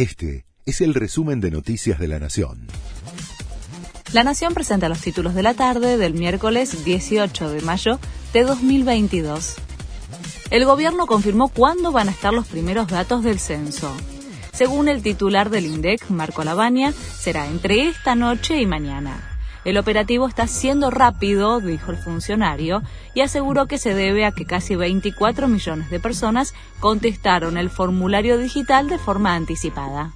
Este es el resumen de Noticias de la Nación. La Nación presenta los títulos de la tarde del miércoles 18 de mayo de 2022. El gobierno confirmó cuándo van a estar los primeros datos del censo. Según el titular del INDEC, Marco Lavagna, será entre esta noche y mañana. El operativo está siendo rápido, dijo el funcionario, y aseguró que se debe a que casi 24 millones de personas contestaron el formulario digital de forma anticipada.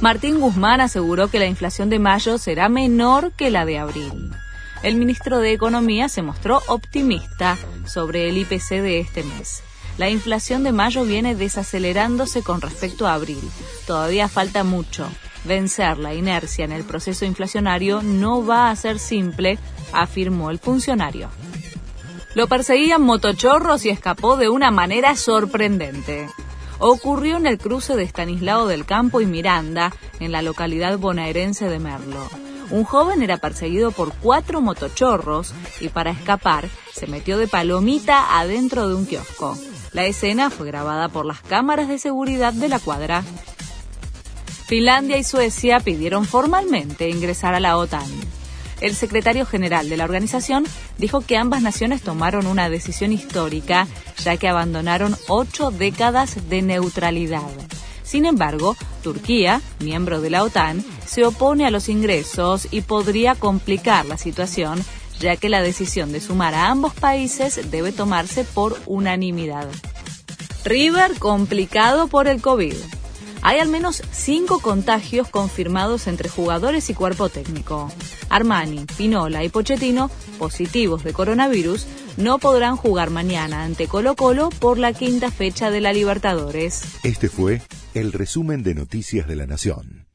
Martín Guzmán aseguró que la inflación de mayo será menor que la de abril. El ministro de Economía se mostró optimista sobre el IPC de este mes. La inflación de mayo viene desacelerándose con respecto a abril. Todavía falta mucho. Vencer la inercia en el proceso inflacionario no va a ser simple, afirmó el funcionario. Lo perseguían motochorros y escapó de una manera sorprendente. Ocurrió en el cruce de Estanislao del Campo y Miranda, en la localidad bonaerense de Merlo. Un joven era perseguido por cuatro motochorros y para escapar se metió de palomita adentro de un kiosco. La escena fue grabada por las cámaras de seguridad de la cuadra. Finlandia y Suecia pidieron formalmente ingresar a la OTAN. El secretario general de la organización dijo que ambas naciones tomaron una decisión histórica, ya que abandonaron ocho décadas de neutralidad. Sin embargo, Turquía, miembro de la OTAN, se opone a los ingresos y podría complicar la situación, ya que la decisión de sumar a ambos países debe tomarse por unanimidad. River complicado por el COVID. Hay al menos cinco contagios confirmados entre jugadores y cuerpo técnico. Armani, Pinola y Pochettino, positivos de coronavirus, no podrán jugar mañana ante Colo Colo por la quinta fecha de la Libertadores. Este fue el resumen de Noticias de la Nación.